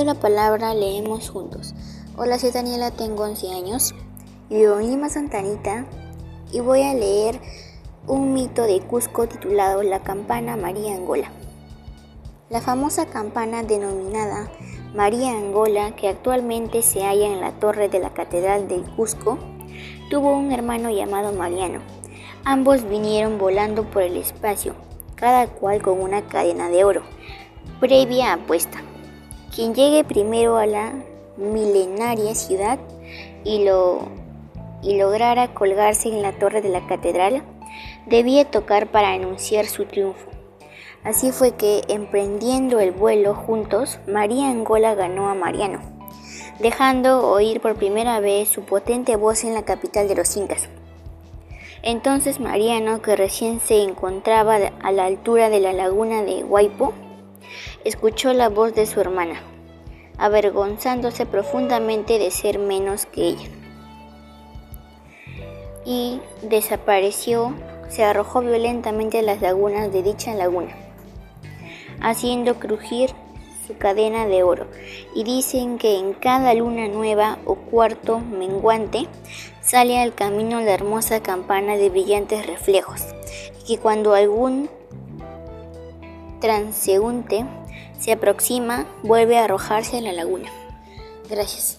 la palabra, leemos juntos. Hola, soy Daniela, tengo 11 años, vivo en Lima Santanita y voy a leer un mito de Cusco titulado La campana María Angola. La famosa campana denominada María Angola, que actualmente se halla en la torre de la Catedral de Cusco, tuvo un hermano llamado Mariano. Ambos vinieron volando por el espacio, cada cual con una cadena de oro, previa apuesta. Quien llegue primero a la milenaria ciudad y, lo, y lograra colgarse en la torre de la catedral, debía tocar para anunciar su triunfo. Así fue que, emprendiendo el vuelo juntos, María Angola ganó a Mariano, dejando oír por primera vez su potente voz en la capital de los incas. Entonces Mariano, que recién se encontraba a la altura de la laguna de Huaypo, escuchó la voz de su hermana, avergonzándose profundamente de ser menos que ella. Y desapareció, se arrojó violentamente a las lagunas de dicha laguna, haciendo crujir su cadena de oro. Y dicen que en cada luna nueva o cuarto menguante sale al camino la hermosa campana de brillantes reflejos, y que cuando algún transeúnte se aproxima, vuelve a arrojarse a la laguna. Gracias.